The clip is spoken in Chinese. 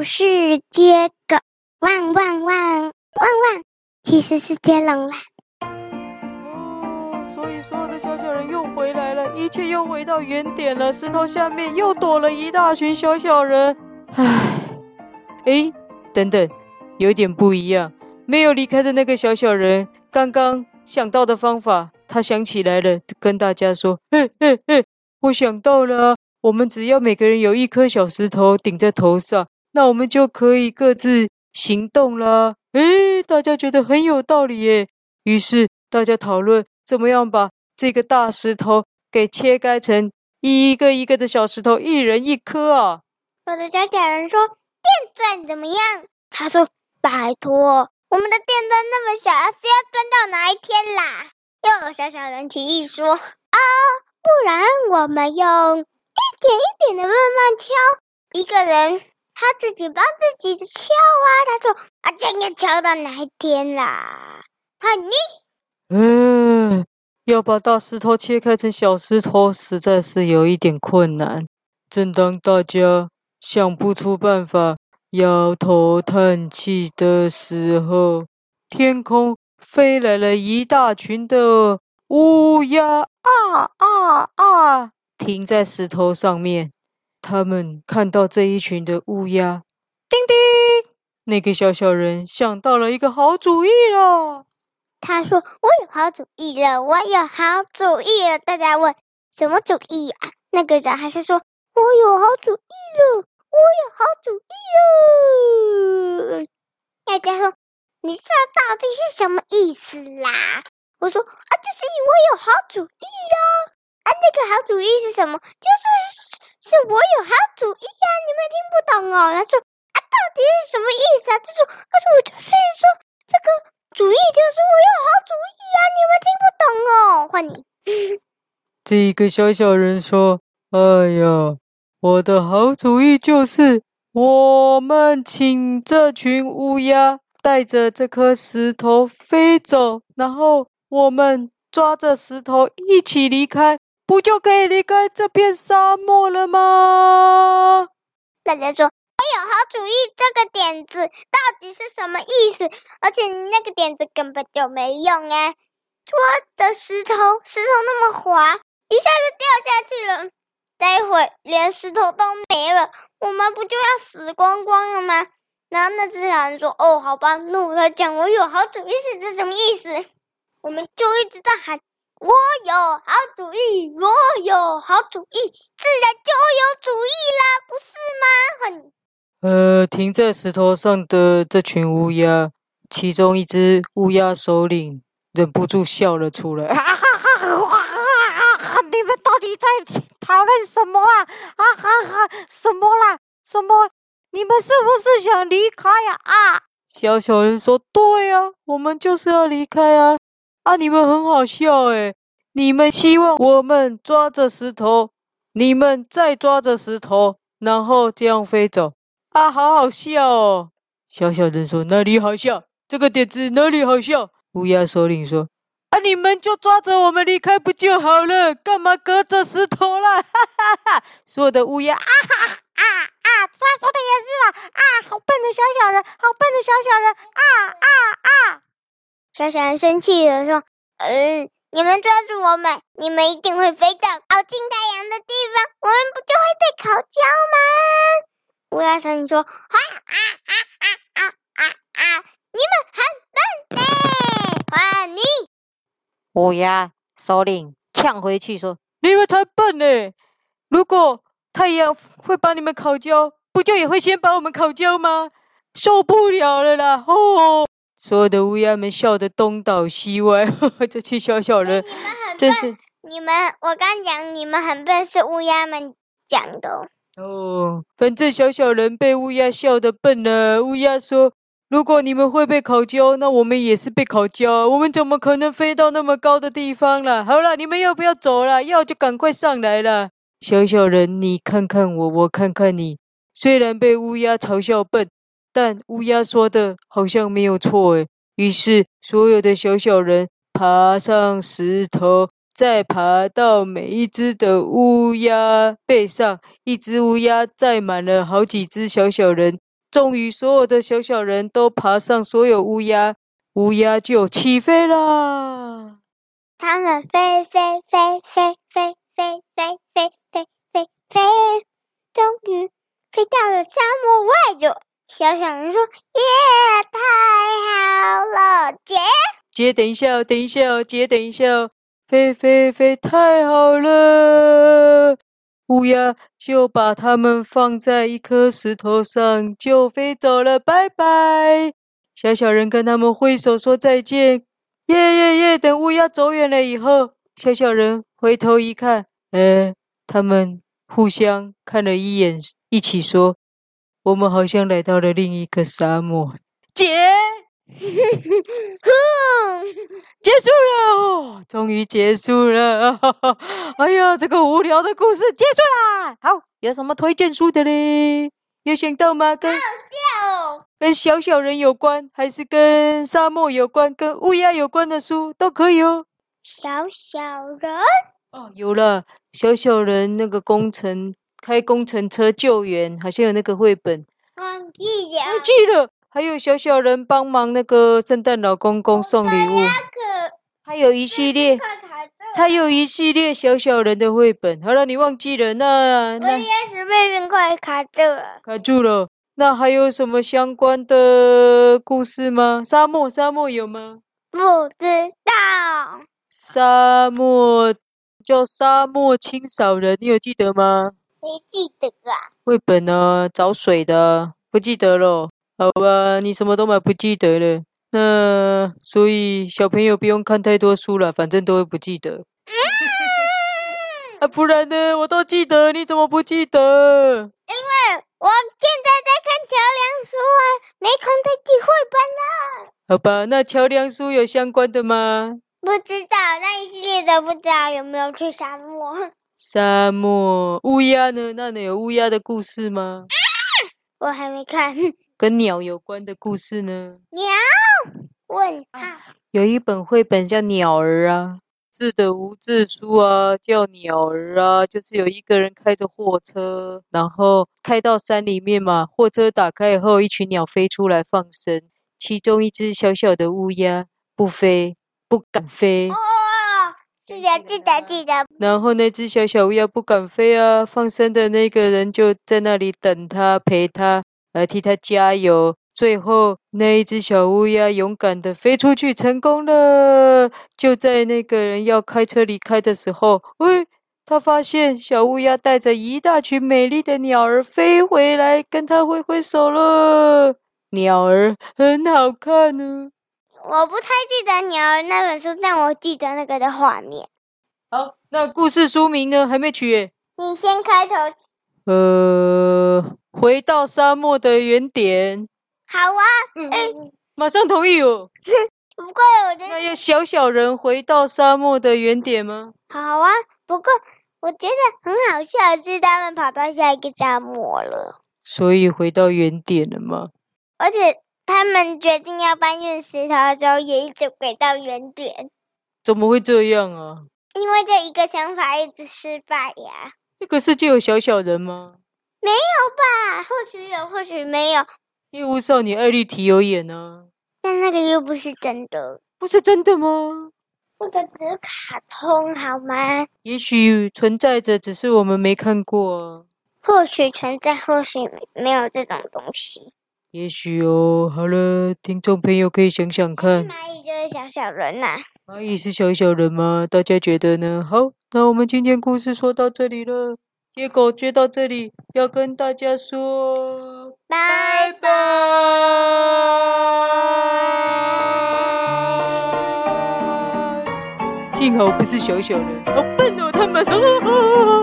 不是接个汪汪汪汪汪，其实是接龙啦。哦，所以所有的小小人又回来了，一切又回到原点了。石头下面又躲了一大群小小人。唉，哎，等等，有点不一样。没有离开的那个小小人，刚刚想到的方法，他想起来了，跟大家说：“嘿嘿嘿，我想到了，我们只要每个人有一颗小石头顶在头上，那我们就可以各自行动了。”诶，大家觉得很有道理耶。于是大家讨论怎么样把这个大石头给切开成一个一个的小石头，一人一颗啊。我的小小人说：“电钻怎么样？”他说：“拜托。”我们的电钻那么小，是要钻到哪一天啦？又有小小人提议说：“啊，不然我们用一点一点的慢慢敲，一个人他自己帮自己敲啊。”他说：“啊，这样要敲到哪一天啦？”很腻。嗯，要把大石头切开成小石头，实在是有一点困难。正当大家想不出办法，摇头叹气的时候，天空飞来了一大群的乌鸦啊啊啊！停在石头上面。他们看到这一群的乌鸦，叮叮，那个小小人想到了一个好主意了。他说：“我有好主意了，我有好主意了。”大家问：“什么主意啊？”那个人还是说：“我有好主意了。”我有好主意了！大家说，你这到底是什么意思啦？我说啊，就是我有好主意呀！那个好主意是什么？就是是我有好主意呀！你们听不懂哦？他说啊，到底是什么意思啊？他说，他说我就是说这个主意就是我有好主意呀！你们听不懂哦？换你。这一个小小人说：“哎呀。”我的好主意就是，我们请这群乌鸦带着这颗石头飞走，然后我们抓着石头一起离开，不就可以离开这片沙漠了吗？大家说，我有好主意，这个点子到底是什么意思？而且你那个点子根本就没用哎，抓的石头，石头那么滑，一下就掉下去了。待会连石头都没了，我们不就要死光光了吗？然后那只小人说：“哦，好吧，那我来讲，我有好主意是这什么意思？”我们就一直在喊：“我有好主意，我有好主意，自然就有主意啦，不是吗？”很呃，停在石头上的这群乌鸦，其中一只乌鸦首领忍不住笑了出来。哈 哈哈哈，你们到底在？讨论什么啊？啊哈哈，什么啦？什么？你们是不是想离开呀？啊！小小人说：“对呀，我们就是要离开啊！啊，你们很好笑诶，你们希望我们抓着石头，你们再抓着石头，然后这样飞走啊？好好笑哦！”小小人说：“哪里好笑？这个点子哪里好笑？”乌鸦首领说。啊！你们就抓着我们离开不就好了？干嘛隔着石头啦？哈哈哈！所有的乌鸦啊哈啊啊！他说的也是啦！啊，好笨的小小人，好笨的小小人！啊啊啊！小小人生气了，说：“呃，你们抓住我们，你们一定会飞到靠近太阳的地方，我们不就会被烤焦吗？”乌鸦首领说：“哈啊啊啊啊啊啊！你们很笨呢，换你。”乌鸦首领呛回去说：“你们才笨呢！如果太阳会把你们烤焦，不就也会先把我们烤焦吗？受不了了啦！”哦，所有的乌鸦们笑得东倒西歪。呵呵，这群小小人，真是你们，我刚讲你们很笨，是乌鸦们讲的。哦，反正小小人被乌鸦笑得笨了。乌鸦说。如果你们会被烤焦，那我们也是被烤焦。我们怎么可能飞到那么高的地方了？好了，你们要不要走了？要就赶快上来了。小小人，你看看我，我看看你。虽然被乌鸦嘲笑笨，但乌鸦说的好像没有错诶。于是，所有的小小人爬上石头，再爬到每一只的乌鸦背上。一只乌鸦载满了好几只小小人。终于，所有的小小人都爬上所有乌鸦，乌鸦就起飞啦。他们飞飞飞飞飞飞飞飞飞飞飞，终于飞到了沙漠外头。小小人说：“耶，太好了，姐姐，等一下哦，等一下哦，姐，等一下哦，飞飞飞，太好了。”乌鸦就把它们放在一颗石头上，就飞走了。拜拜！小小人跟他们挥手说再见。耶耶耶！等乌鸦走远了以后，小小人回头一看，哎，他们互相看了一眼，一起说：“我们好像来到了另一个沙漠。”姐。结束了哦，终于结束了。哎呀，这个无聊的故事结束啦。好，有什么推荐书的嘞？有想到吗？跟跟小小人有关，还是跟沙漠有关，跟乌鸦有关的书都可以哦。小小人哦，有了，小小人那个工程开工程车救援，好像有那个绘本。忘记了，忘记了。还有小小人帮忙那个圣诞老公公送礼物，还有一系列，他有一系列小小人的绘本。好了，你忘记了那那。我也是被人快卡住了。卡住了。那还有什么相关的故事吗？沙漠，沙漠有吗？不知道。沙漠叫沙漠清扫人，你有记得吗？没记得啊。绘本呢？找水的，不记得了。好吧，你什么都买不记得了，那所以小朋友不用看太多书了，反正都会不记得。嗯、啊，不然呢？我都记得，你怎么不记得？因为我现在在看桥梁书啊，没空再记绘本了。好吧，那桥梁书有相关的吗？不知道，那一系列的不知道有没有去沙漠。沙漠乌鸦呢？那里有乌鸦的故事吗？啊、我还没看。跟鸟有关的故事呢？鸟？问号。有一本绘本叫《鸟儿》啊，是的无字书啊，叫《鸟儿》啊，就是有一个人开着货车，然后开到山里面嘛，货车打开以后，一群鸟飞出来放生，其中一只小小的乌鸦不飞，不敢飞。哦，记得记得记得。然后那只小小乌鸦不敢飞啊，放生的那个人就在那里等他，陪他。来替他加油。最后，那一只小乌鸦勇敢地飞出去，成功了。就在那个人要开车离开的时候，喂，他发现小乌鸦带着一大群美丽的鸟儿飞回来，跟他挥挥手了。鸟儿很好看呢。我不太记得鸟儿那本书，但我记得那个的画面。好，那故事书名呢？还没取耶。你先开头。呃。回到沙漠的原点。好啊，嗯，嗯，马上同意哦。不过我觉得那要小小人回到沙漠的原点吗？好啊，不过我觉得很好笑，是他们跑到下一个沙漠了。所以回到原点了吗？而且他们决定要搬运石头的时候，也一直回到原点。怎么会这样啊？因为这一个想法一直失败呀。这个世界有小小人吗？没有吧？或许有，或许没有。猎巫少女艾丽缇有演呢、啊，但那个又不是真的。不是真的吗？那个只是卡通，好吗？也许存在着，只是我们没看过。啊或许存在，或许没有这种东西。也许哦。好了，听众朋友可以想想看。蚂蚁就是小小人呐、啊。蚂蚁是小小人吗？大家觉得呢？好，那我们今天故事说到这里了。野狗接到这里，要跟大家说拜拜。幸好不是小小人，好笨哦，他们。